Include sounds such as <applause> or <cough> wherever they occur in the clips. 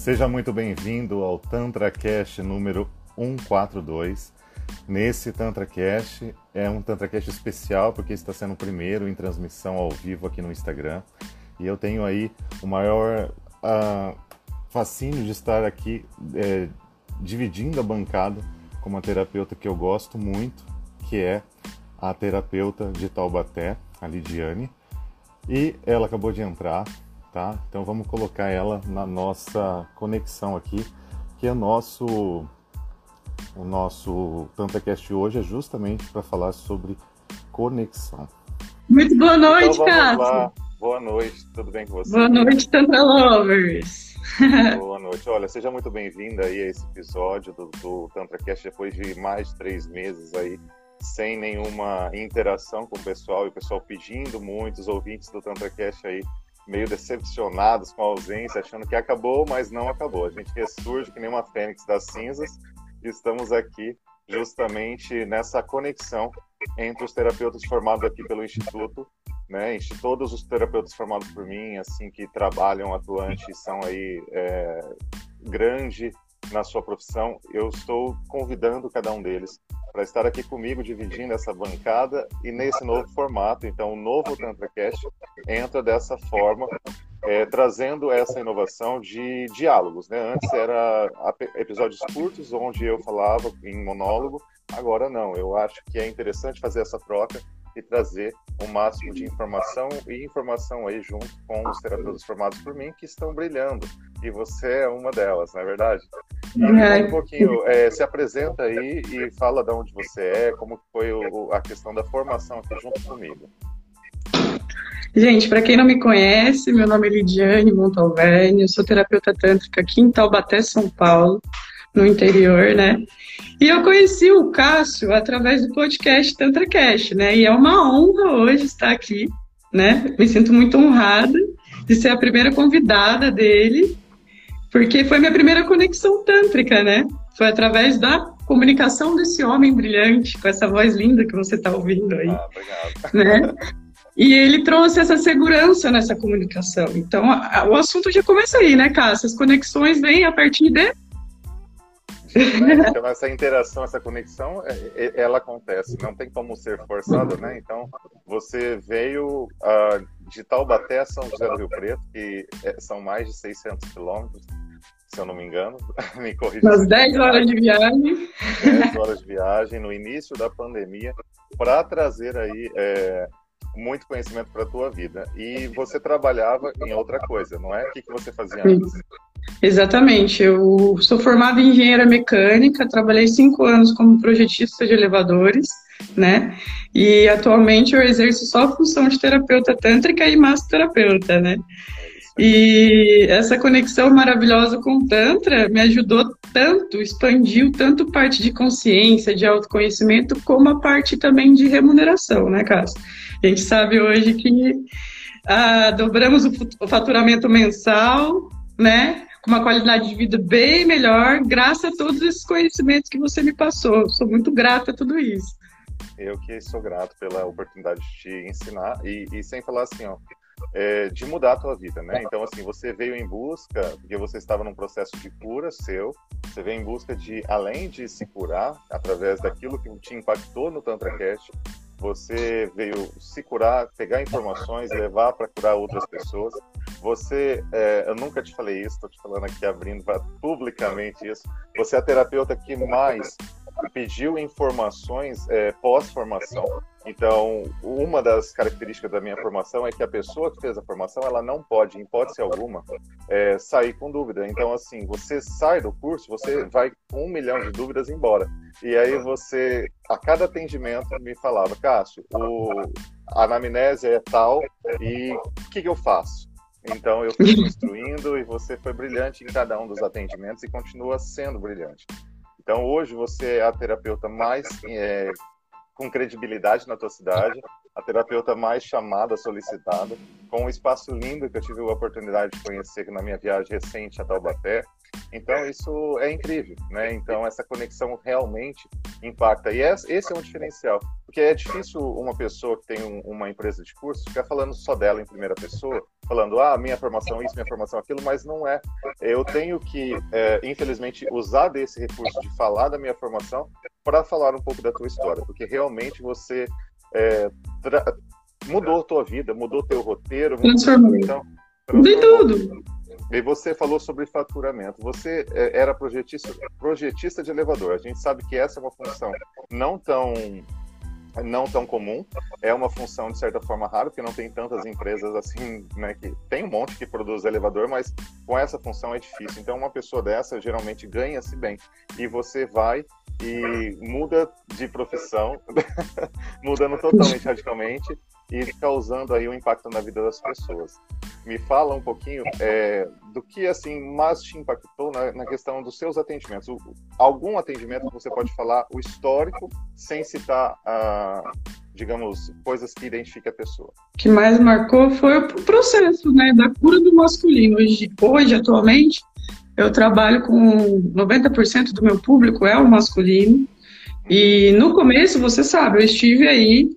Seja muito bem-vindo ao Tantra Cash número 142. Nesse Tantra Cash é um Tantra Cash especial porque está sendo o primeiro em transmissão ao vivo aqui no Instagram. E eu tenho aí o maior uh, fascínio de estar aqui é, dividindo a bancada com uma terapeuta que eu gosto muito, que é a terapeuta de Taubaté, a Lidiane. E ela acabou de entrar, tá? Então vamos colocar ela na nossa conexão aqui, que é o nosso o nosso TantaCast hoje é justamente para falar sobre conexão. Muito boa noite, então, Cássio. Boa noite, tudo bem com você? Boa noite, Tanta Lovers. <laughs> Boa noite. Olha, seja muito bem-vinda aí a esse episódio do, do TantraCast depois de mais de três meses aí sem nenhuma interação com o pessoal e o pessoal pedindo muito, os ouvintes do TantraCast aí meio decepcionados com a ausência, achando que acabou, mas não acabou. A gente ressurge que nem uma fênix das cinzas e estamos aqui justamente nessa conexão entre os terapeutas formados aqui pelo Instituto, né? Todos os terapeutas formados por mim, assim, que trabalham atuantes, são aí é, grande na sua profissão. Eu estou convidando cada um deles para estar aqui comigo, dividindo essa bancada e nesse novo formato. Então, o novo TantraCast entra dessa forma, é, trazendo essa inovação de diálogos. Né? Antes era episódios curtos, onde eu falava em monólogo, agora não. Eu acho que é interessante fazer essa troca e trazer o máximo de informação e informação aí junto com os terapeutas formados por mim que estão brilhando. E você é uma delas, não é verdade? E é. um pouquinho, é, se apresenta aí e fala de onde você é, como foi o, a questão da formação aqui junto comigo. Gente, para quem não me conhece, meu nome é Lidiane Montalverne, eu sou terapeuta tântrica aqui em Taubaté, São Paulo, no interior, né? E eu conheci o Cássio através do podcast TantraCast, né? E é uma honra hoje estar aqui, né? Me sinto muito honrada de ser a primeira convidada dele porque foi minha primeira conexão tântrica, né? Foi através da comunicação desse homem brilhante, com essa voz linda que você está ouvindo aí. Ah, obrigado. Né? E ele trouxe essa segurança nessa comunicação. Então, a, a, o assunto já começa aí, né, Cássio? As conexões vêm a partir de então, essa interação, essa conexão, é, é, ela acontece, não tem como ser forçada, né? Então, você veio uh, de Taubaté a São José do Rio Preto, que é, são mais de 600 quilômetros, se eu não me engano, <laughs> me corrija. Umas 10 horas de viagem. 10 horas de viagem no início da pandemia, para trazer aí é, muito conhecimento para a tua vida. E você trabalhava em outra coisa, não é? O que, que você fazia antes? Exatamente. Eu sou formada em engenheira mecânica, trabalhei cinco anos como projetista de elevadores, né? E atualmente eu exerço só a função de terapeuta tântrica e massoterapeuta, né? E essa conexão maravilhosa com o Tantra me ajudou tanto, expandiu tanto parte de consciência, de autoconhecimento, como a parte também de remuneração, né, Cássio? A gente sabe hoje que ah, dobramos o faturamento mensal, né? com uma qualidade de vida bem melhor, graças a todos esses conhecimentos que você me passou. Sou muito grata a tudo isso. Eu que sou grato pela oportunidade de te ensinar e, e sem falar assim, ó, é, de mudar a tua vida, né? Então, assim, você veio em busca, porque você estava num processo de cura seu, você veio em busca de, além de se curar, através daquilo que te impactou no TantraCast, você veio se curar, pegar informações, levar para curar outras pessoas. Você, é, eu nunca te falei isso, estou te falando aqui abrindo publicamente isso. Você é a terapeuta que mais pediu informações é, pós-formação. Então, uma das características da minha formação é que a pessoa que fez a formação, ela não pode, em hipótese alguma, é, sair com dúvida. Então, assim, você sai do curso, você vai com um milhão de dúvidas embora. E aí você, a cada atendimento, me falava, Cássio, o, a anamnese é tal, e o que, que eu faço? Então eu fui construindo e você foi brilhante em cada um dos atendimentos e continua sendo brilhante. Então hoje você é a terapeuta mais é, com credibilidade na tua cidade, a terapeuta mais chamada, solicitada, com um espaço lindo que eu tive a oportunidade de conhecer na minha viagem recente a Taubaté. Então, isso é incrível, né? Então, essa conexão realmente impacta. E esse é um diferencial, porque é difícil uma pessoa que tem um, uma empresa de curso ficar falando só dela em primeira pessoa, falando, ah, minha formação isso, minha formação aquilo, mas não é. Eu tenho que, é, infelizmente, usar desse recurso de falar da minha formação para falar um pouco da tua história, porque realmente você é, mudou a tua vida, mudou teu roteiro. Transformou. Então, transformou. tudo. E você falou sobre faturamento. Você é, era projetista, projetista de elevador. A gente sabe que essa é uma função não tão não tão comum, é uma função de certa forma rara, porque não tem tantas empresas assim, né, que tem um monte que produz elevador, mas com essa função é difícil. Então uma pessoa dessa geralmente ganha-se bem. E você vai e muda de profissão, <laughs> mudando totalmente radicalmente e causando aí um impacto na vida das pessoas. Me fala um pouquinho é, do que assim mais te impactou na, na questão dos seus atendimentos. O, algum atendimento que você pode falar o histórico sem citar, ah, digamos, coisas que identifiquem a pessoa. O que mais marcou foi o processo, né, da cura do masculino. Hoje, hoje atualmente, eu trabalho com 90% do meu público é o masculino. E no começo, você sabe, eu estive aí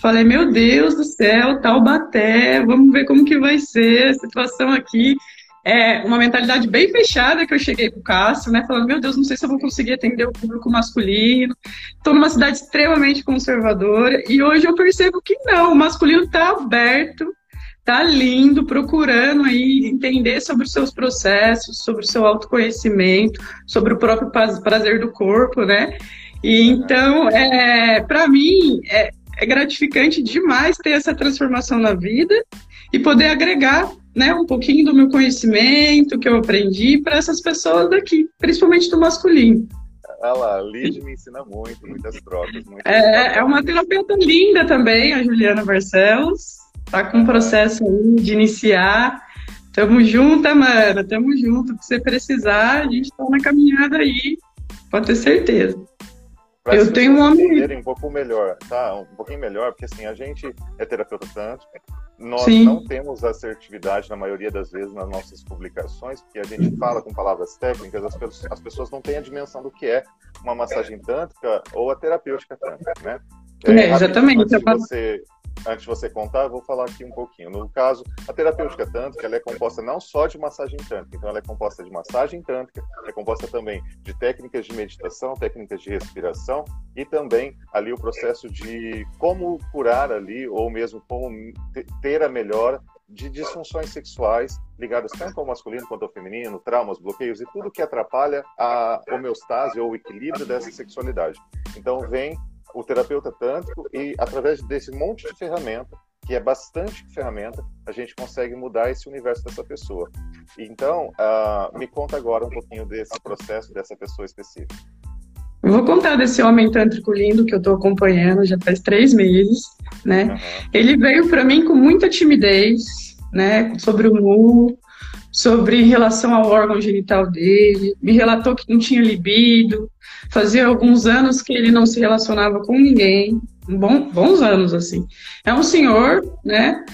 Falei, meu Deus do céu, Taubaté, vamos ver como que vai ser a situação aqui. É uma mentalidade bem fechada que eu cheguei com o Cássio, né? Falando, meu Deus, não sei se eu vou conseguir atender o público masculino. Estou numa cidade extremamente conservadora e hoje eu percebo que não, o masculino está aberto, tá lindo, procurando aí entender sobre os seus processos, sobre o seu autoconhecimento, sobre o próprio prazer do corpo, né? E então, é, para mim, é, é gratificante demais ter essa transformação na vida e poder agregar né, um pouquinho do meu conhecimento que eu aprendi para essas pessoas daqui, principalmente do masculino. Olha lá, Lid me ensina muito, muitas trocas. Muitas é, é uma terapeuta linda também, a Juliana Barcelos. Tá com um processo aí de iniciar. Tamo junto, mano. Tamo junto. Se você precisar, a gente tá na caminhada aí. Pode ter certeza eu tenho um homem um pouco melhor, tá? Um pouquinho melhor, porque assim, a gente é terapeuta tântrico, nós Sim. não temos assertividade na maioria das vezes nas nossas publicações, porque a gente fala com palavras técnicas, as pessoas, as pessoas não têm a dimensão do que é uma massagem tântrica ou a terapêutica tântrica, né? É, é exatamente. Se você antes de você contar, eu vou falar aqui um pouquinho. No caso, a terapêutica tântrica ela é composta não só de massagem tântrica, então ela é composta de massagem tântrica, é composta também de técnicas de meditação, técnicas de respiração e também ali o processo de como curar ali ou mesmo como ter a melhora de disfunções sexuais ligadas tanto ao masculino quanto ao feminino, traumas, bloqueios e tudo que atrapalha a homeostase ou o equilíbrio dessa sexualidade. Então vem o terapeuta tântrico e através desse monte de ferramenta, que é bastante ferramenta, a gente consegue mudar esse universo dessa pessoa. Então, uh, me conta agora um pouquinho desse processo dessa pessoa específica. Eu vou contar desse homem tântrico lindo que eu estou acompanhando já faz três meses, né? Uhum. Ele veio para mim com muita timidez, né? Sobre o mu, sobre relação ao órgão genital dele, me relatou que não tinha libido, fazia alguns anos que ele não se relacionava com ninguém, bom, bons anos assim. É um senhor, né?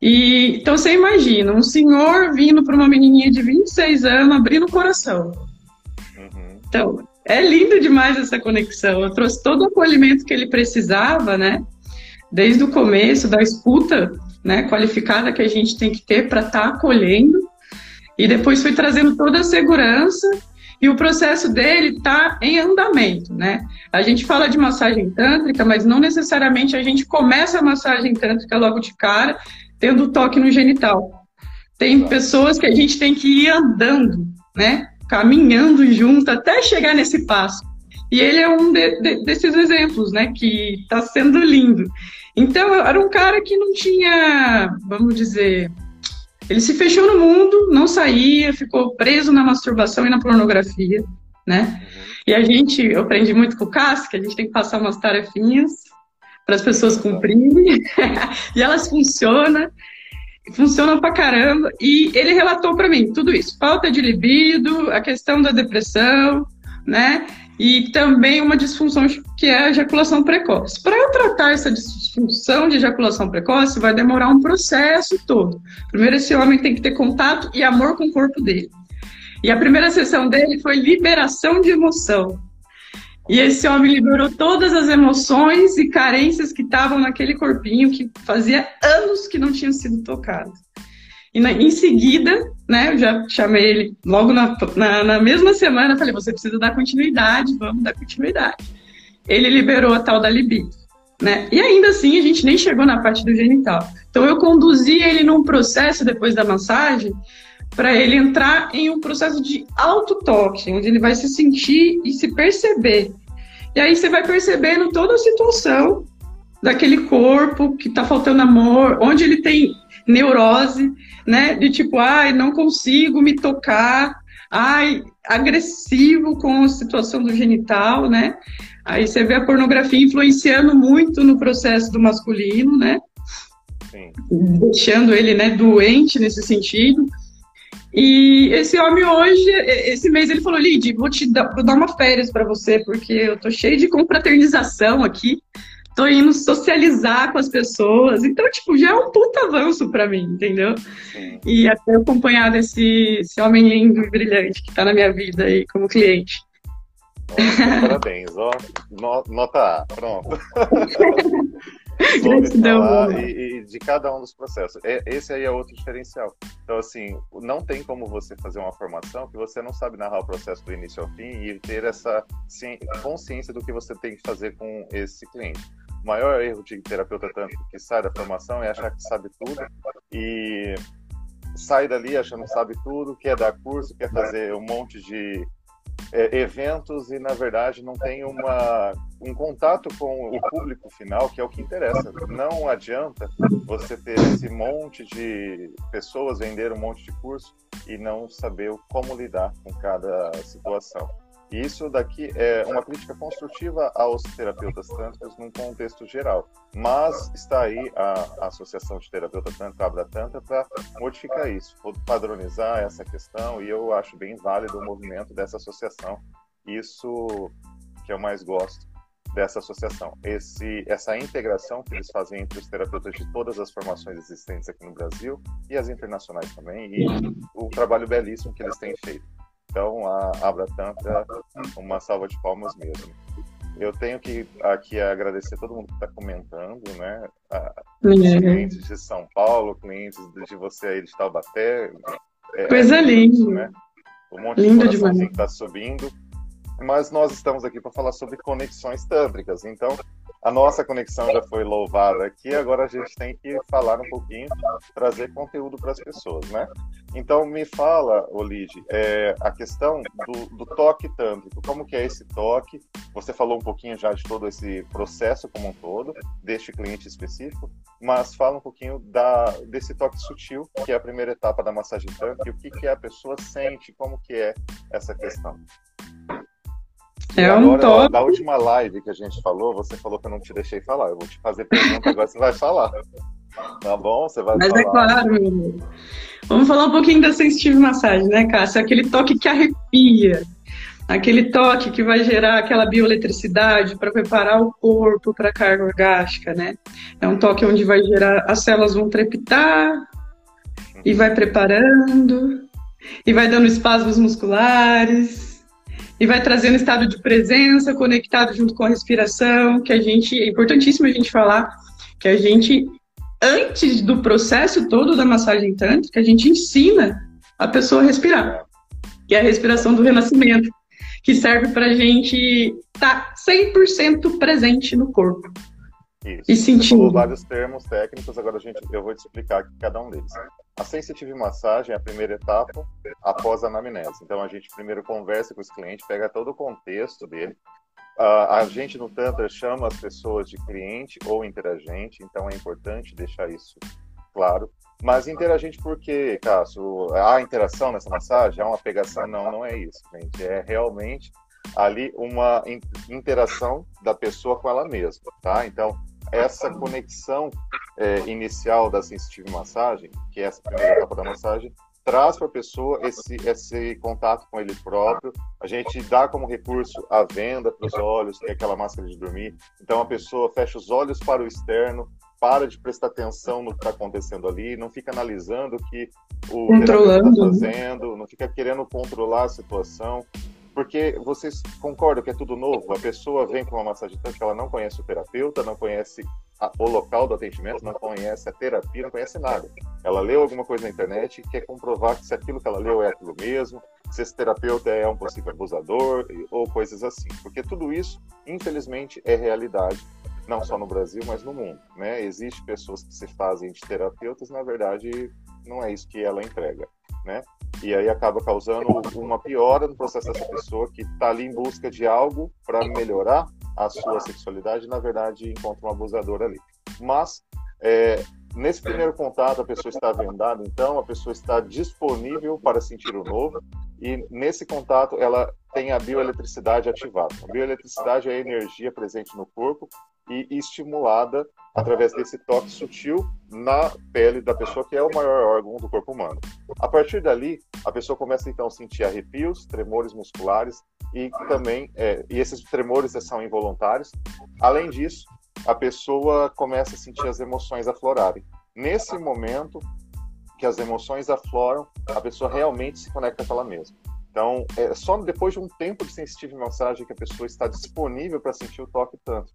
E então você imagina, um senhor vindo para uma menininha de 26 anos abrindo o coração. Uhum. Então, é lindo demais essa conexão. Eu trouxe todo o acolhimento que ele precisava, né? Desde o começo da escuta, né, qualificada que a gente tem que ter para estar tá acolhendo e depois fui trazendo toda a segurança e o processo dele está em andamento, né? A gente fala de massagem tântrica, mas não necessariamente a gente começa a massagem tântrica logo de cara, tendo toque no genital. Tem pessoas que a gente tem que ir andando, né? Caminhando junto até chegar nesse passo. E ele é um de, de, desses exemplos, né? Que está sendo lindo. Então, era um cara que não tinha, vamos dizer, ele se fechou no mundo, não saía, ficou preso na masturbação e na pornografia, né? E a gente, eu aprendi muito com o Cássio, que a gente tem que passar umas tarefinhas para as pessoas cumprirem, <laughs> e elas funcionam, funcionam pra caramba. E ele relatou para mim tudo isso: falta de libido, a questão da depressão, né? E também uma disfunção que é a ejaculação precoce. Para tratar essa disfunção de ejaculação precoce, vai demorar um processo todo. Primeiro, esse homem tem que ter contato e amor com o corpo dele. E a primeira sessão dele foi liberação de emoção. E esse homem liberou todas as emoções e carências que estavam naquele corpinho que fazia anos que não tinham sido tocados. E na, em seguida, né, eu já chamei ele logo na, na, na mesma semana, falei, você precisa dar continuidade, vamos dar continuidade. Ele liberou a tal da libido. Né? E ainda assim, a gente nem chegou na parte do genital. Então, eu conduzi ele num processo depois da massagem para ele entrar em um processo de auto-toque, onde ele vai se sentir e se perceber. E aí você vai percebendo toda a situação daquele corpo que está faltando amor, onde ele tem neurose, né? De tipo, ai, não consigo me tocar, ai, agressivo com a situação do genital, né? Aí você vê a pornografia influenciando muito no processo do masculino, né? Sim. Deixando ele, né, doente nesse sentido. E esse homem hoje, esse mês, ele falou: Lid, vou te dar, vou dar uma férias para você, porque eu tô cheio de confraternização aqui, tô indo socializar com as pessoas. Então, tipo, já é um puta avanço para mim, entendeu? Sim. E até acompanhar desse esse homem lindo e brilhante que tá na minha vida aí como cliente. Nossa, parabéns, ó. Nota A, pronto. <laughs> Gratidão. E, e, de cada um dos processos. É, esse aí é outro diferencial. Então, assim, não tem como você fazer uma formação que você não sabe narrar o processo do início ao fim e ter essa consciência do que você tem que fazer com esse cliente. O maior erro de terapeuta tanto que sai da formação é achar que sabe tudo e sai dali achando que sabe tudo, quer dar curso, quer fazer um monte de é, eventos e, na verdade, não tem uma, um contato com o público final, que é o que interessa. Não adianta você ter esse monte de pessoas vender um monte de curso e não saber como lidar com cada situação. Isso daqui é uma crítica construtiva aos terapeutas tântricos num contexto geral. Mas está aí a, a Associação de Terapeuta Tântrica, Abra Tantra, para modificar isso, padronizar essa questão, e eu acho bem válido o movimento dessa associação. Isso que eu mais gosto dessa associação. Esse, essa integração que eles fazem entre os terapeutas de todas as formações existentes aqui no Brasil e as internacionais também, e o trabalho belíssimo que eles têm feito. Então, a Abra Tantra, uma salva de palmas mesmo. Eu tenho que aqui agradecer todo mundo que está comentando, né? Os clientes de São Paulo, clientes de você aí de Taubaté. É, Coisa é linda. Né? Um monte Lindo de coraçãozinho que está subindo. Mas nós estamos aqui para falar sobre conexões tântricas. Então, a nossa conexão já foi louvada aqui, agora a gente tem que falar um pouquinho, trazer conteúdo para as pessoas, né? Então, me fala, Olide, é, a questão do, do, toque tântrico, como que é esse toque? Você falou um pouquinho já de todo esse processo como um todo, deste cliente específico, mas fala um pouquinho da, desse toque sutil, que é a primeira etapa da massagem tântrica, e o que, que a pessoa sente, como que é essa questão. É agora, um toque. Da última live que a gente falou, você falou que eu não te deixei falar. Eu vou te fazer pergunta, agora você vai falar. Tá bom? Você vai Mas é falar. Mas é claro, meu amor. Vamos falar um pouquinho da sensitive massagem, né, Cássia? Aquele toque que arrepia. Aquele toque que vai gerar aquela bioeletricidade para preparar o corpo para a carga orgástica, né? É um toque onde vai gerar, as células vão trepitar e vai preparando, e vai dando espasmos musculares, e vai trazendo estado de presença conectado junto com a respiração, que a gente é importantíssimo a gente falar que a gente antes do processo todo da massagem tântrica, a gente ensina a pessoa a respirar, que é a respiração do renascimento, que serve para a gente estar tá 100% presente no corpo. Isso. E sentindo. Você vários termos técnicos, agora a gente, eu vou te explicar aqui cada um deles. A sensitive massagem é a primeira etapa após a anamnese. Então a gente primeiro conversa com os clientes, pega todo o contexto dele. Uh, a gente no Tantra chama as pessoas de cliente ou interagente, então é importante deixar isso claro. Mas interagente por quê, Cássio? Há interação nessa massagem? Há uma pegação? Não, não é isso, gente. É realmente ali uma interação da pessoa com ela mesma, tá? Então, essa conexão é, inicial da sensitive massagem, que é essa primeira etapa da massagem, traz para a pessoa esse, esse contato com ele próprio. A gente dá como recurso a venda para os olhos, que é aquela máscara de dormir. Então a pessoa fecha os olhos para o externo, para de prestar atenção no que está acontecendo ali, não fica analisando o que o está fazendo, não fica querendo controlar a situação. Porque vocês concordam que é tudo novo? A pessoa vem com uma massagem tântrica, ela não conhece o terapeuta, não conhece a, o local do atendimento, não conhece a terapia, não conhece nada. Ela leu alguma coisa na internet e quer comprovar que se aquilo que ela leu é aquilo mesmo, se esse terapeuta é um possível abusador ou coisas assim. Porque tudo isso, infelizmente, é realidade, não só no Brasil, mas no mundo. Né? Existem pessoas que se fazem de terapeutas, na verdade, não é isso que ela entrega. Né? E aí acaba causando uma piora no processo dessa pessoa que está ali em busca de algo para melhorar a sua sexualidade e, na verdade, encontra um abusador ali. Mas, é, nesse primeiro contato, a pessoa está vendada, então, a pessoa está disponível para sentir o novo, e nesse contato ela tem a bioeletricidade ativada. A bioeletricidade é a energia presente no corpo e estimulada através desse toque sutil na pele da pessoa, que é o maior órgão do corpo humano. A partir dali, a pessoa começa então a sentir arrepios, tremores musculares e também, é, e esses tremores são involuntários. Além disso, a pessoa começa a sentir as emoções aflorarem. Nesse momento que as emoções afloram, a pessoa realmente se conecta com ela mesma. Então, é só depois de um tempo de sensitive massagem que a pessoa está disponível para sentir o toque tanto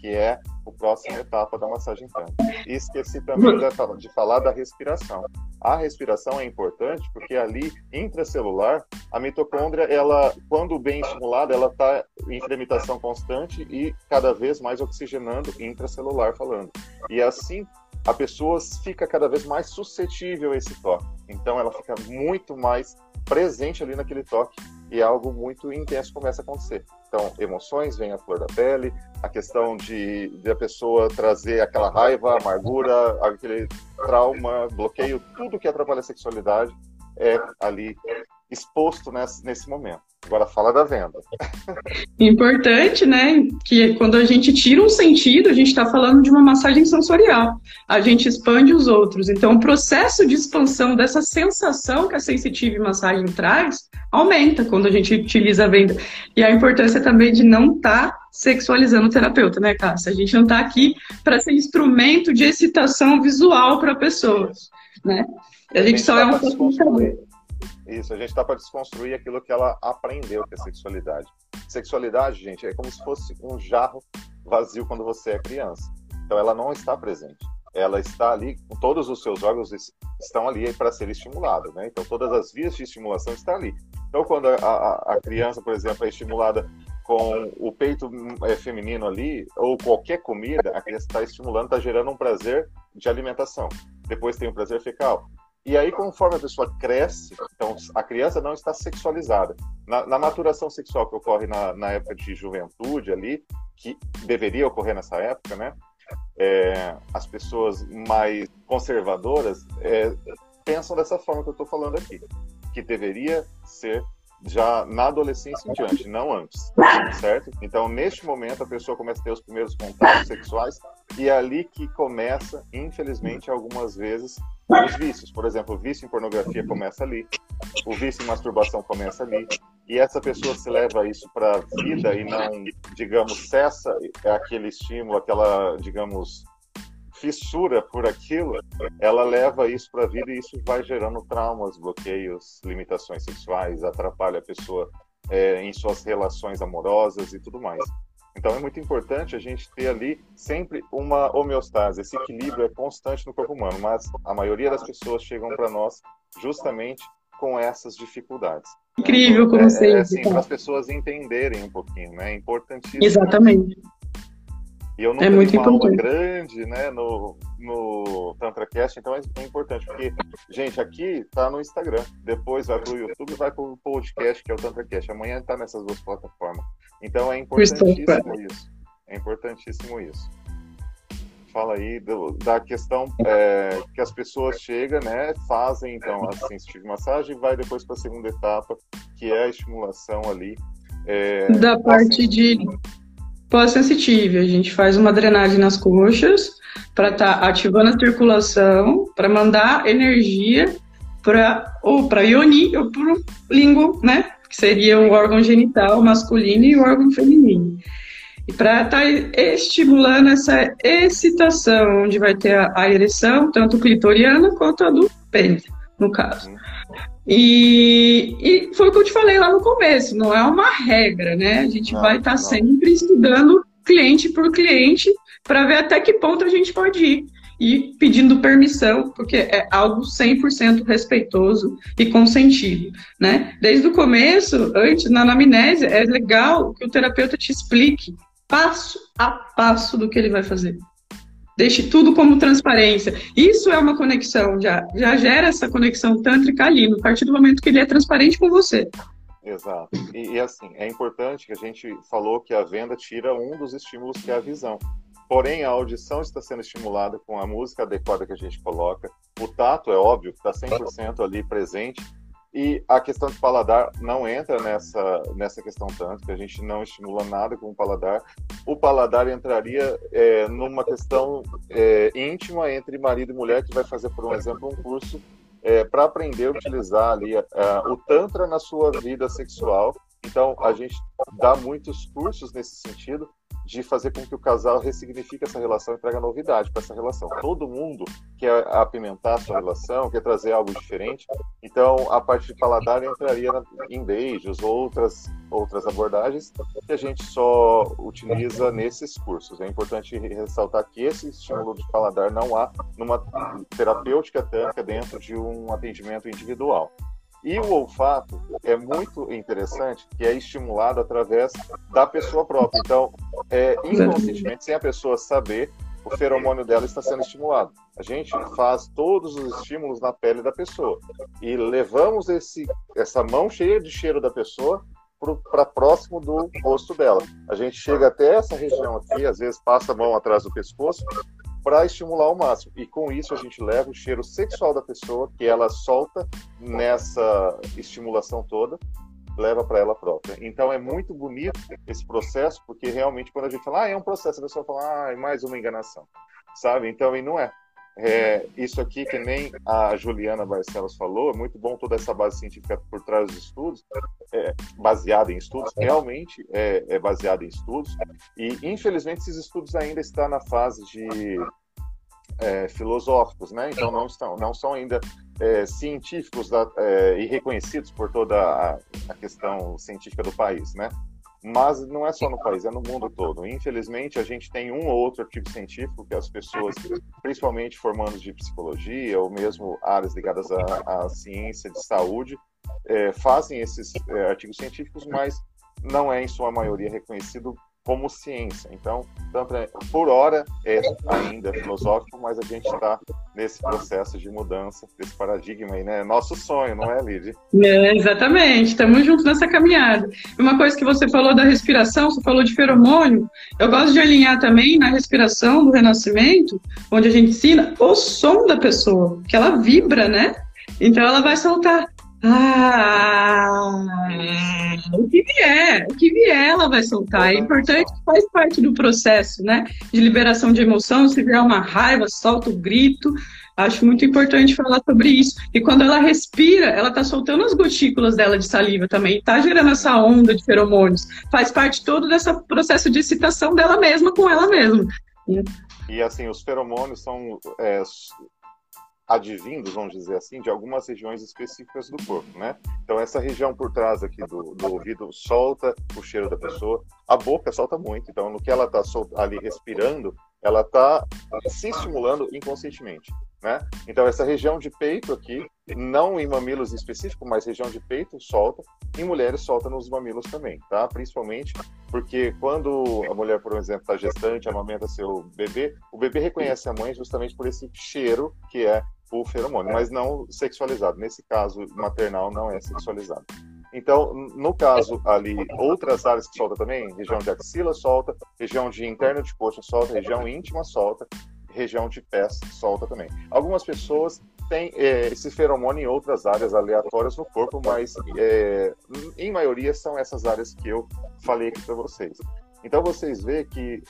que é a próxima etapa da massagem tântrica. E esqueci também de falar da respiração. A respiração é importante porque ali, intracelular, a mitocôndria, ela, quando bem estimulada, ela está em fremitação constante e cada vez mais oxigenando intracelular falando. E assim, a pessoa fica cada vez mais suscetível a esse toque. Então, ela fica muito mais presente ali naquele toque e algo muito intenso começa a acontecer. Então, emoções vêm à flor da pele, a questão de, de a pessoa trazer aquela raiva, amargura, aquele trauma, bloqueio, tudo que atrapalha a sexualidade é ali exposto nesse, nesse momento. Agora fala da venda. Importante, né? Que quando a gente tira um sentido, a gente está falando de uma massagem sensorial. A gente expande os outros. Então, o processo de expansão dessa sensação que a sensitive massagem traz aumenta quando a gente utiliza a venda. E a importância também de não estar tá sexualizando o terapeuta, né, Cássia? A gente não está aqui para ser instrumento de excitação visual para pessoas, né? A gente, a gente só tá é um. Isso, a gente está para desconstruir aquilo que ela aprendeu que é sexualidade. Sexualidade, gente, é como se fosse um jarro vazio quando você é criança. Então ela não está presente. Ela está ali, todos os seus órgãos estão ali para ser estimulada, né? Então todas as vias de estimulação estão ali. Então quando a, a, a criança, por exemplo, é estimulada com o peito é, feminino ali, ou qualquer comida, a criança está estimulando, está gerando um prazer de alimentação. Depois tem o prazer fecal. E aí, conforme a pessoa cresce, então a criança não está sexualizada. Na, na maturação sexual que ocorre na, na, época de juventude ali, que deveria ocorrer nessa época, né? É, as pessoas mais conservadoras é, pensam dessa forma que eu estou falando aqui, que deveria ser já na adolescência em diante, não antes, certo? Então, neste momento, a pessoa começa a ter os primeiros contatos sexuais e é ali que começa, infelizmente, algumas vezes, os vícios. Por exemplo, o vício em pornografia começa ali, o vício em masturbação começa ali, e essa pessoa se leva isso para a vida e não, digamos, cessa aquele estímulo, aquela, digamos, fissura por aquilo, ela leva isso para a vida e isso vai gerando traumas, bloqueios, limitações sexuais, atrapalha a pessoa é, em suas relações amorosas e tudo mais. Então é muito importante a gente ter ali sempre uma homeostase. Esse equilíbrio é constante no corpo humano, mas a maioria das pessoas chegam para nós justamente com essas dificuldades. Incrível como é, é, assim, para as pessoas entenderem um pouquinho, né? É importantíssimo. Exatamente. E eu nunca é muito uma importante. aula grande, né, no, no TantraCast, então é, é importante, porque, gente, aqui tá no Instagram, depois vai pro YouTube e vai pro podcast, que é o TantraCast. Amanhã tá nessas duas plataformas. Então é importantíssimo isso. É importantíssimo isso. Fala aí do, da questão é, que as pessoas chegam, né, fazem então a sensitive massagem e vai depois para a segunda etapa, que é a estimulação ali. É, da parte de pós-sensitive. A gente faz uma drenagem nas coxas para estar tá ativando a circulação, para mandar energia para ou para ioni ou para o língua, né? Que seria o órgão genital masculino e o órgão feminino. E para estar tá estimulando essa excitação, onde vai ter a, a ereção, tanto clitoriana quanto a do pênis, no caso. E, e, foi o que eu te falei lá no começo, não é uma regra, né? A gente não, vai estar tá sempre estudando cliente por cliente para ver até que ponto a gente pode ir e pedindo permissão, porque é algo 100% respeitoso e consentido, né? Desde o começo, antes, na anamnese, é legal que o terapeuta te explique passo a passo do que ele vai fazer. Deixe tudo como transparência. Isso é uma conexão, já, já gera essa conexão tântrica ali, no partir do momento que ele é transparente com você. Exato. E, e, assim, é importante que a gente falou que a venda tira um dos estímulos que é a visão. Porém, a audição está sendo estimulada com a música adequada que a gente coloca. O tato, é óbvio, está 100% ali presente. E a questão de paladar não entra nessa, nessa questão tanto, que a gente não estimula nada com o paladar. O paladar entraria é, numa questão é, íntima entre marido e mulher que vai fazer, por um exemplo, um curso é, para aprender a utilizar ali o Tantra na sua vida sexual. Então, a gente dá muitos cursos nesse sentido de fazer com que o casal ressignifique essa relação e traga novidade para essa relação. Todo mundo quer apimentar a sua relação, quer trazer algo diferente. Então, a parte de paladar entraria em beijos, outras outras abordagens que a gente só utiliza nesses cursos. É importante ressaltar que esse estímulo de paladar não há numa terapêutica tântrica dentro de um atendimento individual. E o olfato é muito interessante, que é estimulado através da pessoa própria. Então, é, inconscientemente, sem a pessoa saber, o feromônio dela está sendo estimulado. A gente faz todos os estímulos na pele da pessoa e levamos esse, essa mão cheia de cheiro da pessoa para próximo do rosto dela. A gente chega até essa região aqui, às vezes passa a mão atrás do pescoço para estimular ao máximo. E com isso a gente leva o cheiro sexual da pessoa, que ela solta nessa estimulação toda, leva para ela própria. Então é muito bonito esse processo, porque realmente quando a gente fala, ah, é um processo, a pessoa fala, ah, é mais uma enganação, sabe? Então, e não é. É, isso aqui, que nem a Juliana Barcelos falou, é muito bom toda essa base científica por trás dos estudos, é, baseada em estudos, realmente é, é baseada em estudos, e infelizmente esses estudos ainda estão na fase de é, filosóficos, né? Então não estão, não são ainda é, científicos da, é, e reconhecidos por toda a, a, questão científica do país, né? Mas não é só no país, é no mundo todo. Infelizmente, a gente tem um ou outro artigo científico que as pessoas, principalmente formandos de psicologia ou mesmo áreas ligadas à, à ciência de saúde, é, fazem esses é, artigos científicos, mas não é em sua maioria reconhecido como ciência. Então, é, por hora é ainda filosófico, mas a gente está nesse processo de mudança desse paradigma aí, né? Nosso sonho, não é, Lid? É, exatamente, estamos juntos nessa caminhada. Uma coisa que você falou da respiração, você falou de feromônio, eu gosto de alinhar também na respiração do renascimento, onde a gente ensina o som da pessoa, que ela vibra, né? Então ela vai soltar ah, o que vier, o que vier ela vai soltar. É importante, faz parte do processo, né? De liberação de emoção. Se vier uma raiva, solta o grito. Acho muito importante falar sobre isso. E quando ela respira, ela está soltando as gotículas dela de saliva também, está gerando essa onda de feromônios. Faz parte todo desse processo de excitação dela mesma com ela mesma. E assim, os feromônios são é, advindos, vamos dizer assim, de algumas regiões específicas do corpo, né? Então essa região por trás aqui do, do ouvido solta o cheiro da pessoa, a boca solta muito, então no que ela está ali respirando, ela está se estimulando inconscientemente, né? Então essa região de peito aqui, não em mamilos em específico, mas região de peito solta, em mulheres solta nos mamilos também, tá? Principalmente porque quando a mulher, por exemplo, está gestante, amamenta seu bebê, o bebê reconhece a mãe justamente por esse cheiro que é o feromônio, mas não sexualizado. Nesse caso, maternal não é sexualizado. Então, no caso ali, outras áreas que solta também, região de axila solta, região de interno de coxa solta, região íntima solta, região de pés solta também. Algumas pessoas têm é, esse feromônio em outras áreas aleatórias no corpo, mas é, em maioria são essas áreas que eu falei aqui para vocês. Então vocês veem que,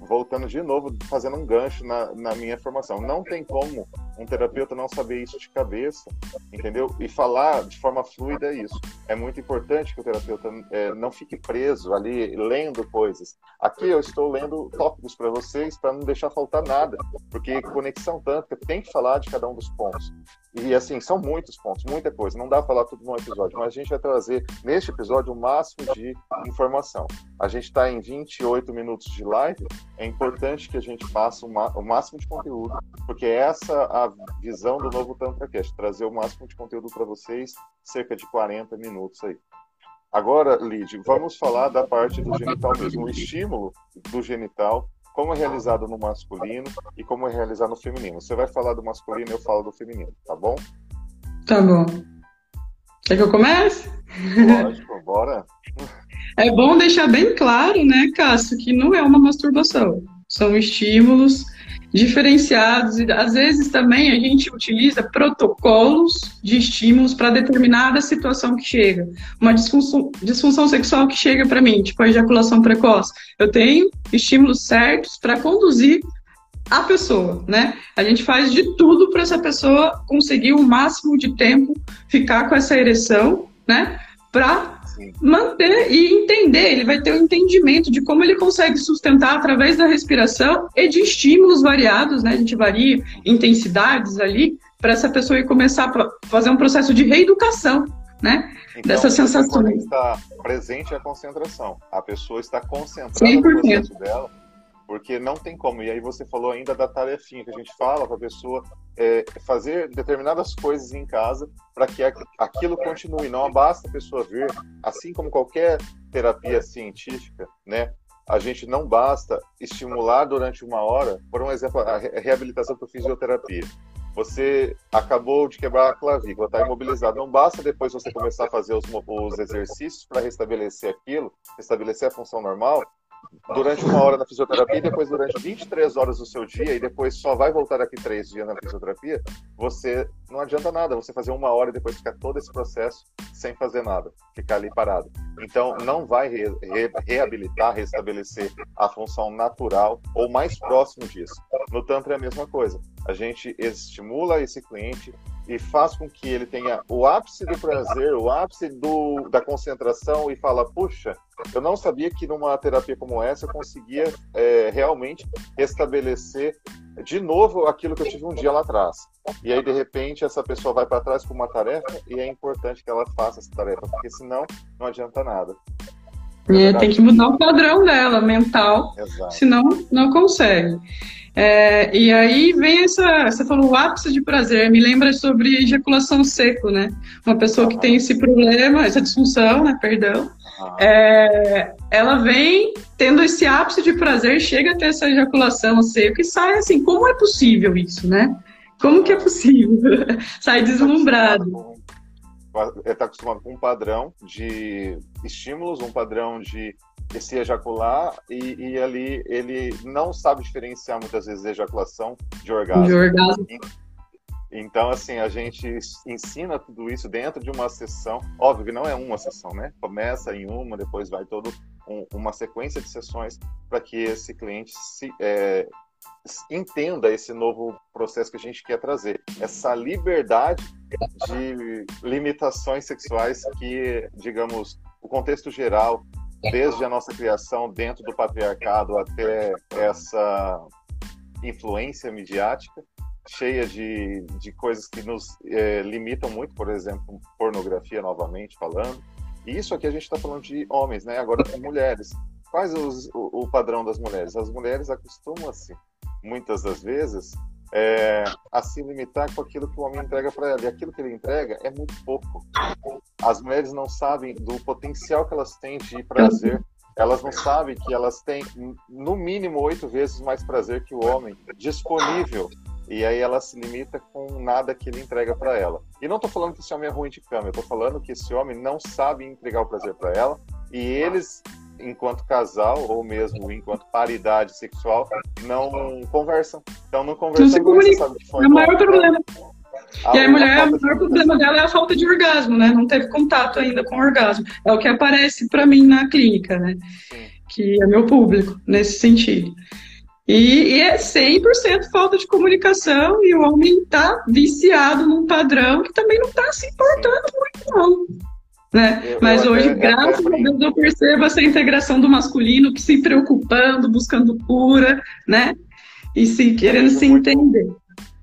voltando de novo, fazendo um gancho na, na minha formação, não tem como um terapeuta não saber isso de cabeça, entendeu? E falar de forma fluida é isso. É muito importante que o terapeuta é, não fique preso ali lendo coisas. Aqui eu estou lendo tópicos para vocês para não deixar faltar nada, porque conexão tântrica tem que falar de cada um dos pontos. E assim, são muitos pontos, muita coisa. Não dá para falar tudo num episódio, mas a gente vai trazer neste episódio o máximo de informação. A gente está em 28 minutos de live, é importante que a gente faça o máximo de conteúdo, porque essa é a visão do novo TantraCast, trazer o máximo de conteúdo para vocês, cerca de 40 minutos aí. Agora, Lid, vamos falar da parte do genital mesmo, o estímulo do genital como é realizado no masculino e como é realizado no feminino. Você vai falar do masculino e eu falo do feminino, tá bom? Tá bom. Quer que eu comece? Lógico, bora. É bom deixar bem claro, né, Cássio, que não é uma masturbação. São estímulos diferenciados e às vezes também a gente utiliza protocolos de estímulos para determinada situação que chega. Uma disfunção, disfunção sexual que chega para mim, tipo a ejaculação precoce. Eu tenho estímulos certos para conduzir a pessoa, né? A gente faz de tudo para essa pessoa conseguir o máximo de tempo ficar com essa ereção, né? Para manter e entender, ele vai ter o um entendimento de como ele consegue sustentar através da respiração e de estímulos variados, né? A gente varia intensidades ali para essa pessoa ir começar a fazer um processo de reeducação, né? Então, Dessa sensação. Está presente a concentração. A pessoa está concentrada no processo dela porque não tem como. E aí você falou ainda da tarefinha que a gente fala para a pessoa é, fazer determinadas coisas em casa para que aquilo continue. Não basta a pessoa ver, assim como qualquer terapia científica, né? A gente não basta estimular durante uma hora, por um exemplo, a reabilitação por fisioterapia. Você acabou de quebrar a clavícula, está imobilizado. Não basta depois você começar a fazer os, os exercícios para restabelecer aquilo, restabelecer a função normal, durante uma hora na fisioterapia depois durante 23 horas do seu dia e depois só vai voltar daqui três dias na fisioterapia, você não adianta nada você fazer uma hora e depois ficar todo esse processo sem fazer nada, ficar ali parado. Então, não vai re, re, reabilitar, restabelecer a função natural ou mais próximo disso. No Tantra é a mesma coisa. A gente estimula esse cliente e faz com que ele tenha o ápice do prazer, o ápice do, da concentração e fala, puxa, eu não sabia que numa terapia como essa eu conseguia é, realmente restabelecer de novo aquilo que eu tive um dia lá atrás. E aí, de repente, essa pessoa vai para trás com uma tarefa e é importante que ela faça essa tarefa, porque senão não adianta nada. É, tem que mudar o padrão dela, mental, Exato. senão não consegue. É, e aí vem essa, você falou o ápice de prazer, me lembra sobre ejaculação seco, né? Uma pessoa que tem esse problema, essa disfunção, né? Perdão. É, ela vem tendo esse ápice de prazer, chega a ter essa ejaculação seco e sai assim, como é possível isso, né? Como que é possível? <laughs> sai deslumbrado. Está acostumado com um padrão de estímulos, um padrão de esse ejacular e, e, ali ele não sabe diferenciar muitas vezes ejaculação de orgasmo. De orgasmo. Então, assim, a gente ensina tudo isso dentro de uma sessão. Óbvio que não é uma sessão, né? Começa em uma, depois vai todo um, uma sequência de sessões para que esse cliente se, é, entenda esse novo processo que a gente quer trazer. Essa liberdade de limitações sexuais que, digamos, o contexto geral desde a nossa criação dentro do patriarcado até essa influência midiática, cheia de, de coisas que nos é, limitam muito, por exemplo, pornografia, novamente falando. E isso aqui a gente está falando de homens, né? Agora com mulheres. Quais os, o, o padrão das mulheres? As mulheres acostumam-se, muitas das vezes, é, a se limitar com aquilo que o homem entrega para ela. E aquilo que ele entrega é muito pouco. As mulheres não sabem do potencial que elas têm de prazer. Elas não sabem que elas têm, no mínimo, oito vezes mais prazer que o homem disponível. E aí ela se limita com nada que ele entrega para ela. E não estou falando que esse homem é ruim de cama, eu estou falando que esse homem não sabe entregar o prazer para ela. E eles enquanto casal ou mesmo enquanto paridade sexual não conversam. Então não conversam. Não se comunica. É o maior problema. E a mulher, o maior problema dela é a falta de orgasmo, né? Não teve contato ainda com o orgasmo. É o que aparece para mim na clínica, né? Sim. Que é meu público nesse sentido. E, e é 100% falta de comunicação e o homem está viciado num padrão que também não está se importando muito, não. Né? Eu, Mas eu hoje, graças a Deus, eu percebo essa integração do masculino que se preocupando, buscando cura, né? E se querendo se entender.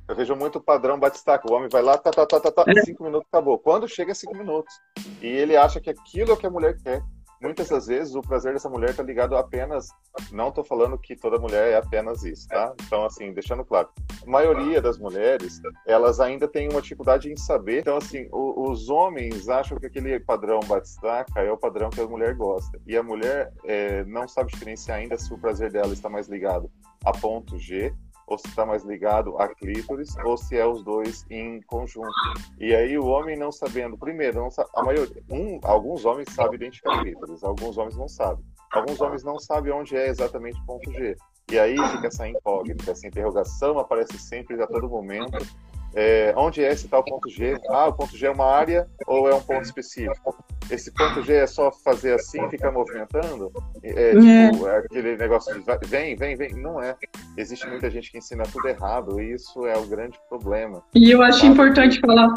Eu vejo muito padrão batistaca. O homem vai lá, tá, tá, tá, tá, tá, é. cinco minutos, acabou. Quando chega cinco minutos. E ele acha que aquilo é o que a mulher quer muitas das vezes o prazer dessa mulher está ligado apenas. Não estou falando que toda mulher é apenas isso, tá? Então, assim, deixando claro. A maioria das mulheres, elas ainda têm uma dificuldade em saber. Então, assim, o, os homens acham que aquele padrão batistaca é o padrão que a mulher gosta. E a mulher é, não sabe diferenciar ainda se o prazer dela está mais ligado a ponto G ou se está mais ligado a clítoris, ou se é os dois em conjunto. E aí o homem não sabendo, primeiro, não sabe, a maioria, um, alguns homens sabem identificar clítoris, alguns homens não sabem. Alguns homens não sabem onde é exatamente o ponto G. E aí fica essa incógnita, essa interrogação aparece sempre a todo momento é, onde é esse tal ponto G? Ah, o ponto G é uma área ou é um ponto específico? Esse ponto G é só fazer assim, ficar movimentando? É, é. tipo, é aquele negócio de vem, vem, vem. Não é. Existe muita gente que ensina tudo errado e isso é o grande problema. E eu acho importante falar,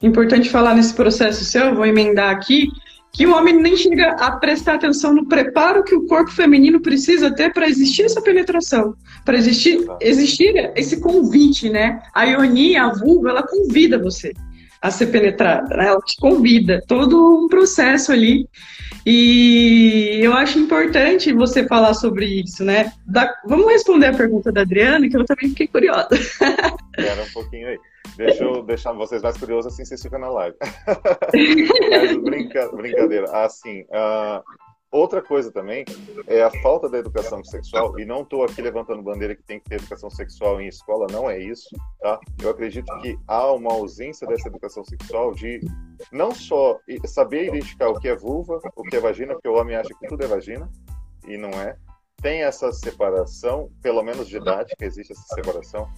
importante falar nesse processo seu, vou emendar aqui, que o homem nem chega a prestar atenção no preparo que o corpo feminino precisa ter para existir essa penetração, para existir, existir esse convite, né? A ionia, a vulva, ela convida você a ser penetrada, né? ela te convida, todo um processo ali. E eu acho importante você falar sobre isso, né? Da... Vamos responder a pergunta da Adriana, que eu também fiquei curiosa. Espera um pouquinho aí. Deixa eu deixar vocês mais curiosos assim vocês ficam na live. <laughs> Mas brinca, brincadeira. Assim, outra coisa também é a falta da educação sexual, e não estou aqui levantando bandeira que tem que ter educação sexual em escola, não é isso, tá? Eu acredito que há uma ausência dessa educação sexual de não só saber identificar o que é vulva, o que é vagina, porque o homem acha que tudo é vagina, e não é, tem essa separação, pelo menos didática, existe essa separação.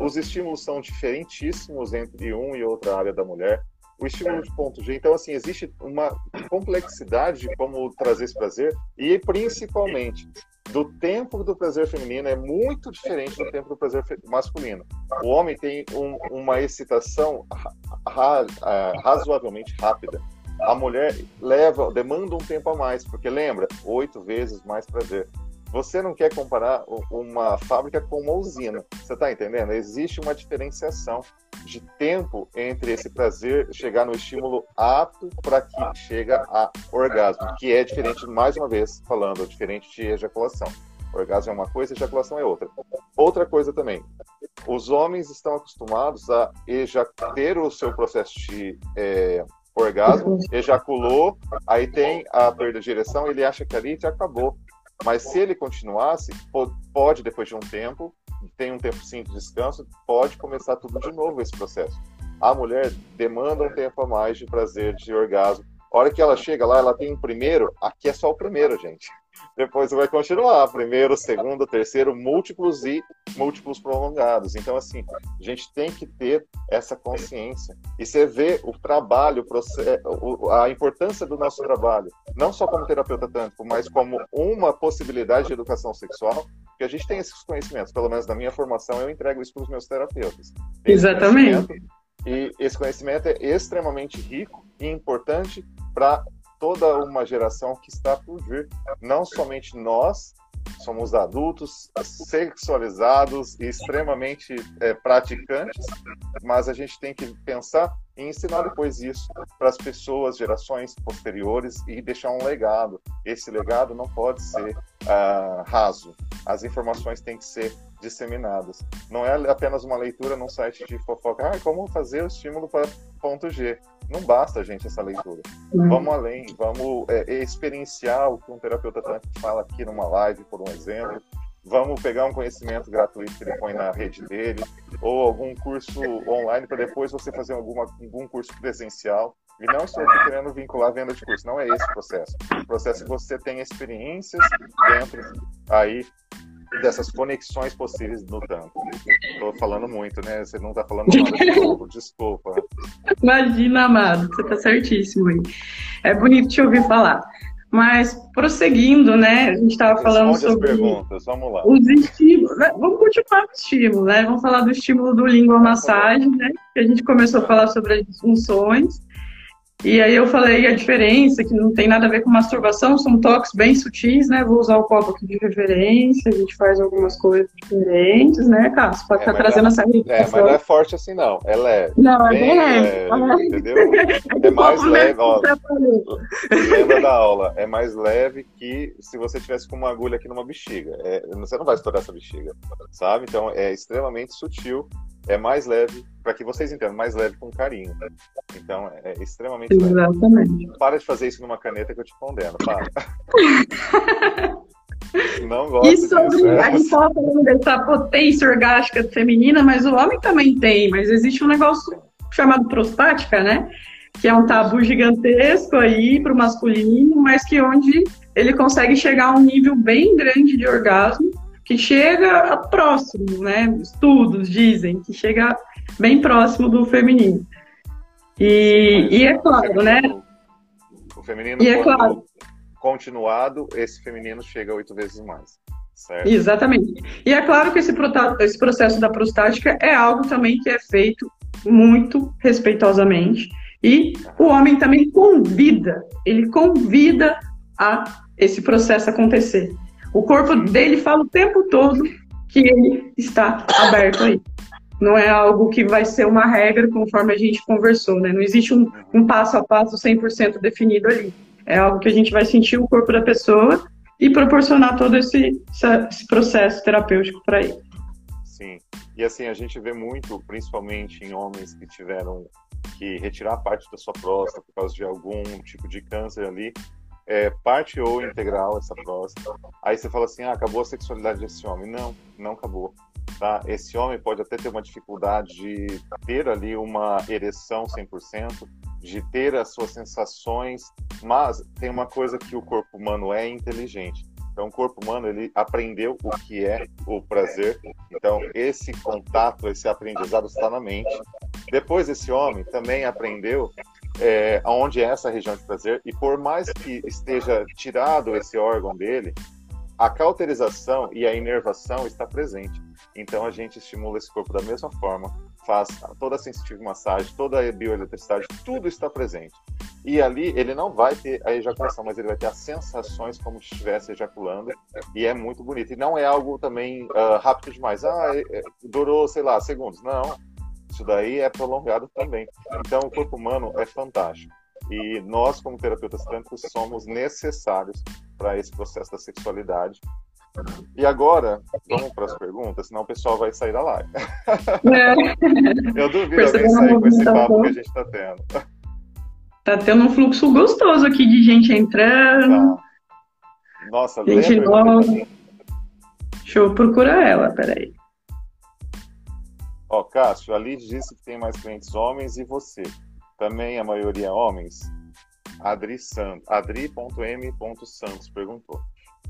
Os estímulos são diferentíssimos entre um e outra área da mulher. O estímulo de ponto G, então, assim, existe uma complexidade de como trazer esse prazer e, principalmente, do tempo do prazer feminino é muito diferente do tempo do prazer masculino. O homem tem um, uma excitação ra razoavelmente rápida. A mulher leva, demanda um tempo a mais, porque lembra, oito vezes mais prazer. Você não quer comparar uma fábrica com uma usina. Você está entendendo? Existe uma diferenciação de tempo entre esse prazer chegar no estímulo apto para que chega a orgasmo, que é diferente, mais uma vez falando, diferente de ejaculação. Orgasmo é uma coisa, ejaculação é outra. Outra coisa também, os homens estão acostumados a ter o seu processo de é, orgasmo, ejaculou, aí tem a perda de direção, ele acha que ali já acabou. Mas se ele continuasse, pode, depois de um tempo, tem um tempo sim de descanso, pode começar tudo de novo esse processo. A mulher demanda um tempo a mais de prazer, de orgasmo. A hora que ela chega lá, ela tem um primeiro, aqui é só o primeiro, gente depois vai continuar, primeiro, segundo, terceiro, múltiplos e múltiplos prolongados. Então, assim, a gente tem que ter essa consciência. E você vê o trabalho, a importância do nosso trabalho, não só como terapeuta tântrico, mas como uma possibilidade de educação sexual, que a gente tem esses conhecimentos, pelo menos na minha formação, eu entrego isso para os meus terapeutas. Exatamente. E esse conhecimento é extremamente rico e importante para toda uma geração que está por vir. Não somente nós, somos adultos sexualizados e extremamente é, praticantes, mas a gente tem que pensar e ensinar depois isso para as pessoas, gerações posteriores e deixar um legado. Esse legado não pode ser uh, raso. As informações têm que ser disseminadas. Não é apenas uma leitura num site de fofoca. Ah, como fazer o estímulo para ponto G? Não basta, gente, essa leitura. Uhum. Vamos além, vamos é, experienciar o que um terapeuta fala aqui numa live, por um exemplo. Vamos pegar um conhecimento gratuito que ele põe na rede dele, ou algum curso online para depois você fazer alguma, algum curso presencial. E não estou aqui querendo vincular a venda de curso, não é esse o processo. O processo é que você tem experiências dentro aí dessas conexões possíveis no tanto. Estou falando muito, né? Você não está falando nada de novo, desculpa. Imagina, amado, você está certíssimo aí. É bonito te ouvir falar. Mas prosseguindo, né? A gente estava falando sobre as perguntas, vamos lá. Os estímulos. Né? Vamos continuar com o estímulo, né? Vamos falar do estímulo do língua massagem, né? Que a gente começou a falar sobre as funções. E aí eu falei a diferença, que não tem nada a ver com masturbação, são toques bem sutis, né? Vou usar o copo aqui de referência, a gente faz algumas coisas diferentes, né, Cássio? Pode é, estar trazendo essa É, mas não é forte assim, não. É leve. Não, é bem, leve. leve. <laughs> Entendeu? <laughs> É mais leve, ó. Lembra da aula, é mais leve que se você tivesse com uma agulha aqui numa bexiga. É, você não vai estourar essa bexiga, sabe? Então é extremamente sutil é mais leve, para que vocês entendam, mais leve com carinho. Então, é extremamente Exatamente. leve. Para de fazer isso numa caneta que eu te condeno, para. <laughs> Não gosto e sobre, disso, é. A gente estava falando dessa potência orgástica feminina, mas o homem também tem. Mas existe um negócio chamado prostática, né? Que é um tabu gigantesco aí para o masculino, mas que onde ele consegue chegar a um nível bem grande de orgasmo que chega próximo, né? Estudos dizem que chega bem próximo do feminino. E, e é claro, né? O feminino e é claro. continuado, esse feminino chega oito vezes mais. Certo? Exatamente. E é claro que esse, esse processo da prostática é algo também que é feito muito respeitosamente. E o homem também convida, ele convida a esse processo acontecer. O corpo dele fala o tempo todo que ele está aberto aí. Não é algo que vai ser uma regra conforme a gente conversou, né? Não existe um, um passo a passo 100% definido ali. É algo que a gente vai sentir o corpo da pessoa e proporcionar todo esse, esse processo terapêutico para ele. Sim. E assim, a gente vê muito, principalmente em homens que tiveram que retirar parte da sua próstata por causa de algum tipo de câncer ali, é, parte ou integral essa próstata. Aí você fala assim, ah, acabou a sexualidade desse homem. Não, não acabou. Tá? Esse homem pode até ter uma dificuldade de ter ali uma ereção 100%, de ter as suas sensações, mas tem uma coisa que o corpo humano é inteligente. Então, o corpo humano ele aprendeu o que é o prazer. Então, esse contato, esse aprendizado está na mente. Depois, esse homem também aprendeu é, onde é essa região de prazer, e por mais que esteja tirado esse órgão dele, a cauterização e a inervação está presente. Então a gente estimula esse corpo da mesma forma, faz toda a sensitive massagem, toda a bioeletricidade, tudo está presente. E ali ele não vai ter a ejaculação, mas ele vai ter as sensações como se estivesse ejaculando, e é muito bonito. E não é algo também uh, rápido demais. Ah, é, é, durou, sei lá, segundos. Não, isso daí é prolongado também. Então, o corpo humano é fantástico. E nós, como terapeutas tântricos, somos necessários para esse processo da sexualidade. E agora, vamos para as perguntas, senão o pessoal vai sair da live. É. Eu duvido alguém sair com esse papo que a gente está tendo. Tá tendo um fluxo gostoso aqui de gente entrando. Tá. Nossa, gente nova. Deixa eu procurar ela, peraí. Ó, Cássio, a Liz disse que tem mais clientes homens e você? Também a maioria homens? Adri Santos, Adri.m.santos perguntou.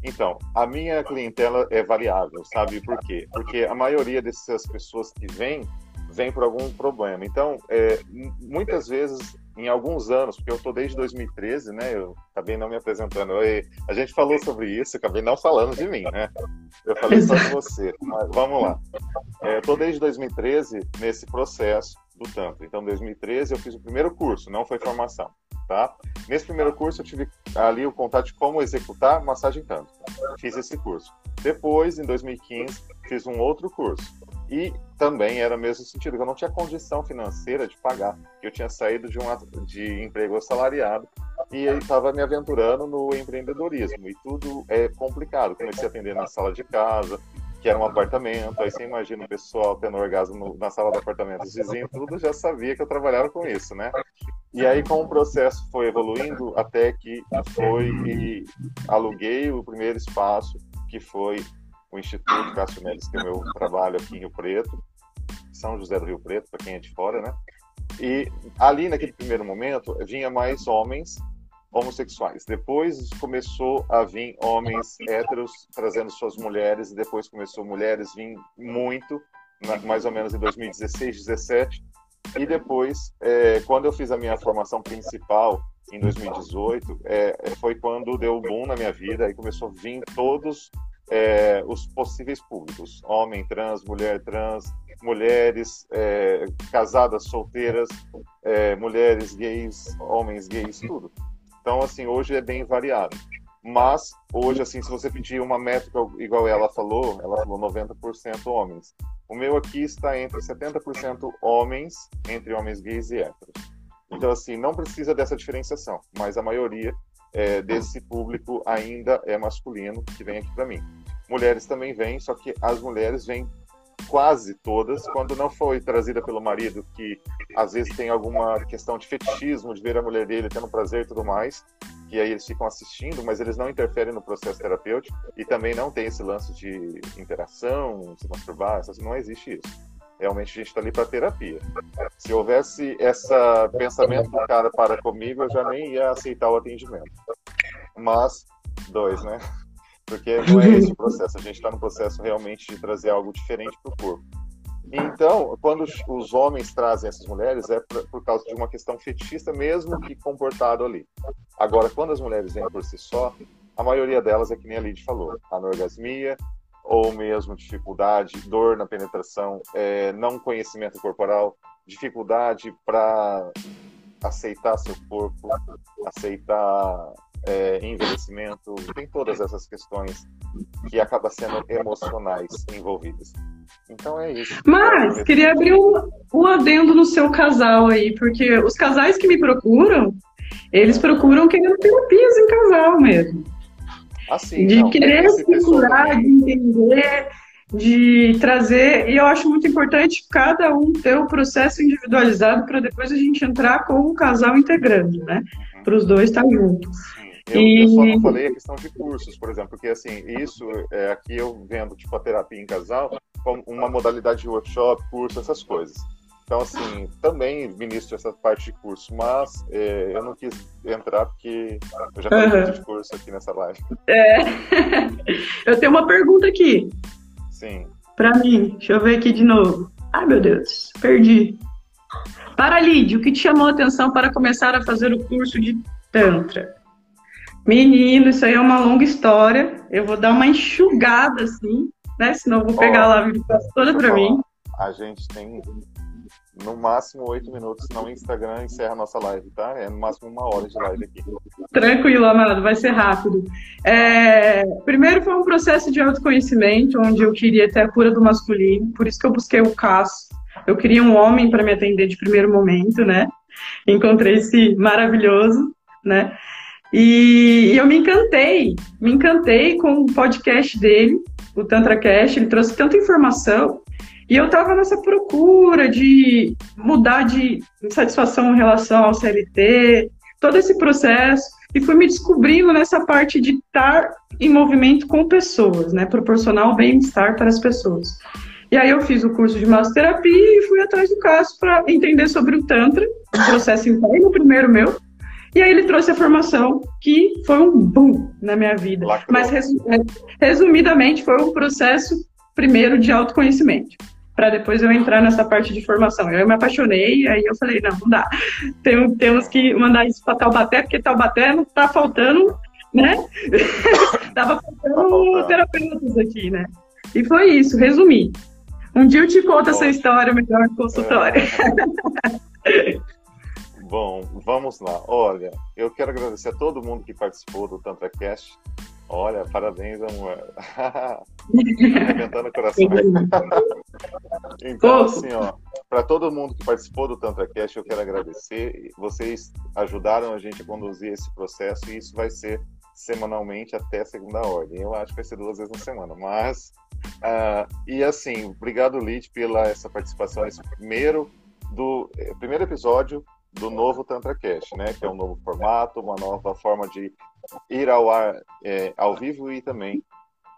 Então, a minha clientela é variável, sabe por quê? Porque a maioria dessas pessoas que vêm, vem por algum problema. Então, é, muitas vezes em alguns anos, porque eu estou desde 2013, né? Eu acabei não me apresentando. Eu, a gente falou sobre isso, acabei não falando de mim, né? Eu falei só de você. Mas vamos lá. É, eu estou desde 2013 nesse processo do Tantra. Então, em 2013 eu fiz o primeiro curso, não foi formação, tá? Nesse primeiro curso eu tive ali o contato de como executar massagem Tantra. Fiz esse curso. Depois, em 2015, fiz um outro curso. E também era o mesmo sentido, eu não tinha condição financeira de pagar. Eu tinha saído de um de emprego assalariado e estava me aventurando no empreendedorismo. E tudo é complicado. Comecei a atender na sala de casa, que era um apartamento. Aí você imagina o pessoal tendo orgasmo na sala do apartamento. Os vizinhos tudo já sabia que eu trabalhava com isso, né? E aí, como o processo foi evoluindo, até que foi e aluguei o primeiro espaço, que foi o Instituto Cássio Mendes, que é o meu trabalho aqui em Rio Preto, São José do Rio Preto, para quem é de fora, né? E ali, naquele primeiro momento, vinha mais homens homossexuais. Depois começou a vir homens héteros trazendo suas mulheres, e depois começou mulheres vir muito, mais ou menos em 2016, 2017. E depois, é, quando eu fiz a minha formação principal em 2018, é, é, foi quando deu boom na minha vida e começou a vir todos é, os possíveis públicos: homem trans, mulher trans, mulheres é, casadas, solteiras, é, mulheres gays, homens gays, tudo. Então, assim, hoje é bem variado. Mas, hoje, assim, se você pedir uma métrica igual ela falou, ela falou 90% homens. O meu aqui está entre 70% homens, entre homens gays e héteros. Então, assim, não precisa dessa diferenciação, mas a maioria é, desse público ainda é masculino que vem aqui para mim. Mulheres também vêm, só que as mulheres vêm quase todas, quando não foi trazida pelo marido, que às vezes tem alguma questão de fetichismo, de ver a mulher dele tendo prazer e tudo mais, que aí eles ficam assistindo, mas eles não interferem no processo terapêutico, e também não tem esse lance de interação, se masturbar, não existe isso. Realmente a gente está ali para terapia. Se houvesse esse pensamento do cara para comigo, eu já nem ia aceitar o atendimento. Mas, dois, né? Porque não é esse o <laughs> processo. A gente está no processo realmente de trazer algo diferente para o corpo. Então, quando os homens trazem essas mulheres, é por causa de uma questão fetichista, mesmo que comportado ali. Agora, quando as mulheres vêm por si só, a maioria delas é que nem a Lid falou: anorgasmia, ou mesmo dificuldade, dor na penetração, é, não conhecimento corporal, dificuldade para aceitar seu corpo, aceitar é, envelhecimento, tem todas essas questões que acabam sendo emocionais envolvidas. Então é isso. Mas queria abrir um, um adendo no seu casal aí, porque os casais que me procuram, eles procuram querendo terapias em casal mesmo. Assim, de não, querer se curar, de entender, de trazer. E eu acho muito importante cada um ter o um processo individualizado para depois a gente entrar com o casal integrando, né? Uhum. Para os dois estar juntos. Eu, e... eu, só não falei a questão de cursos, por exemplo, porque assim, isso é, aqui eu vendo tipo a terapia em casal como uma modalidade de workshop, curso, essas coisas. Então, assim, também ministro essa parte de curso, mas é, eu não quis entrar porque eu já falei uhum. de curso aqui nessa live. É. <laughs> eu tenho uma pergunta aqui. Sim. Para mim, deixa eu ver aqui de novo. Ai, meu Deus, perdi. Para Lídia, o que te chamou a atenção para começar a fazer o curso de Tantra? Menino, isso aí é uma longa história. Eu vou dar uma enxugada assim, né? Senão eu vou pegar oh, lá a vida toda para mim. A gente tem no máximo oito minutos, senão o Instagram encerra a nossa live, tá? É no máximo uma hora de live aqui. Tranquilo, amado, vai ser rápido. É... Primeiro foi um processo de autoconhecimento, onde eu queria ter a cura do masculino, por isso que eu busquei o Caso. Eu queria um homem para me atender de primeiro momento, né? Encontrei esse maravilhoso, né? E, eu me encantei, me encantei com o podcast dele, o Tantra Cast, ele trouxe tanta informação e eu estava nessa procura de mudar de satisfação em relação ao CLT, todo esse processo, e fui me descobrindo nessa parte de estar em movimento com pessoas, né? Proporcionar o bem-estar para as pessoas. E aí eu fiz o curso de massoterapia e fui atrás do caso para entender sobre o Tantra, o processo interno primeiro meu. E aí ele trouxe a formação que foi um boom na minha vida. Mas resumidamente foi um processo primeiro de autoconhecimento para depois eu entrar nessa parte de formação. Eu me apaixonei, aí eu falei, não, não dá. Tem, temos que mandar isso para Taubaté, porque Taubaté não está faltando, né? <laughs> Tava faltando tá terapeutas aqui, né? E foi isso, resumi. Um dia eu te conto essa história melhor no consultório. É. <laughs> Bom, vamos lá. Olha, eu quero agradecer a todo mundo que participou do TantraCast. Olha, parabéns, amor. <laughs> Arrebentando o coração. <laughs> então, assim, ó, para todo mundo que participou do TantraCast, eu quero agradecer. Vocês ajudaram a gente a conduzir esse processo e isso vai ser semanalmente até segunda ordem. Eu acho que vai ser duas vezes na semana, mas uh, e assim, obrigado Lid pela essa participação nesse primeiro do eh, primeiro episódio do novo TantraCast, né? Que é um novo formato, uma nova forma de ir ao ar é, ao vivo e também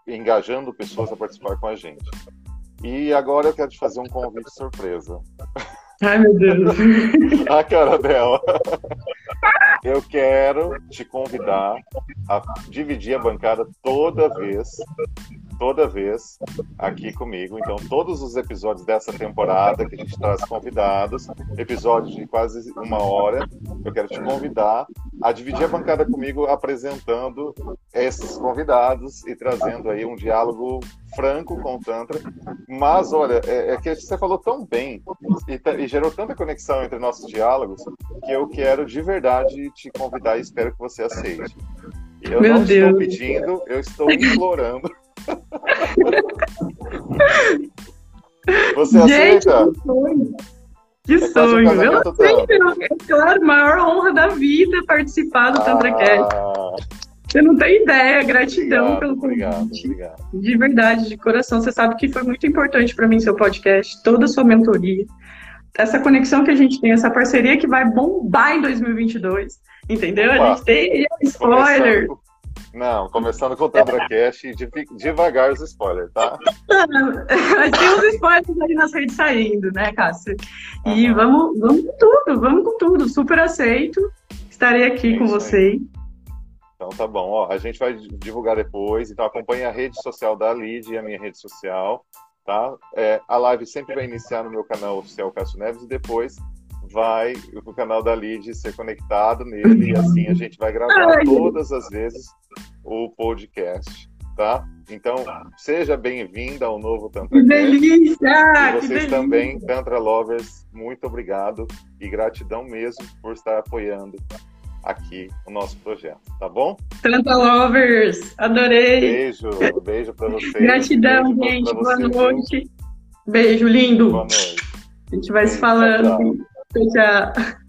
engajando pessoas a participar com a gente. E agora eu quero te fazer um convite surpresa. Ai, meu Deus. <laughs> a cara dela. Eu quero te convidar a dividir a bancada toda vez toda vez aqui comigo. Então, todos os episódios dessa temporada que a gente traz convidados, episódios de quase uma hora, eu quero te convidar a dividir a bancada comigo apresentando esses convidados e trazendo aí um diálogo franco com o Tantra. Mas, olha, é, é que você falou tão bem e, e, gerou tanta conexão entre nossos diálogos que eu quero de verdade te convidar e espero que você aceite. Eu Meu não Deus. estou pedindo, eu estou implorando. Você Gente, aceita? Que sonho! Eu aceito, é claro, maior honra da vida participar do ah. TantraCast. Você não tem ideia, gratidão obrigado, pelo convite. Obrigado, obrigado. De verdade, de coração. Você sabe que foi muito importante para mim seu podcast, toda a sua mentoria. Essa conexão que a gente tem, essa parceria que vai bombar em 2022. Entendeu? Opa. A gente tem spoiler. Não, começando com o TantraCast e devagar os spoilers, tá? <laughs> Tem uns spoilers aí nas redes saindo, né, Cássio? E uhum. vamos, vamos com tudo, vamos com tudo. Super aceito. Estarei aqui é com vocês. Então tá bom, ó, a gente vai divulgar depois, então acompanhe a rede social da Lid e a minha rede social, tá? É, a live sempre vai iniciar no meu canal oficial Cássio Neves e depois vai o canal da Lid ser conectado nele e assim a gente vai gravar todas as vezes o podcast, tá? Então, seja bem-vinda ao novo Tantra. Que delícia! E vocês delícia. também, Tantra Lovers, muito obrigado e gratidão mesmo por estar apoiando aqui o nosso projeto, tá bom? Tantra Lovers, adorei! Beijo, beijo para vocês. Gratidão, beijo gente, boa noite. Beijo, lindo. Boa noite. A gente vai beijo, se falando. Tchau. tchau.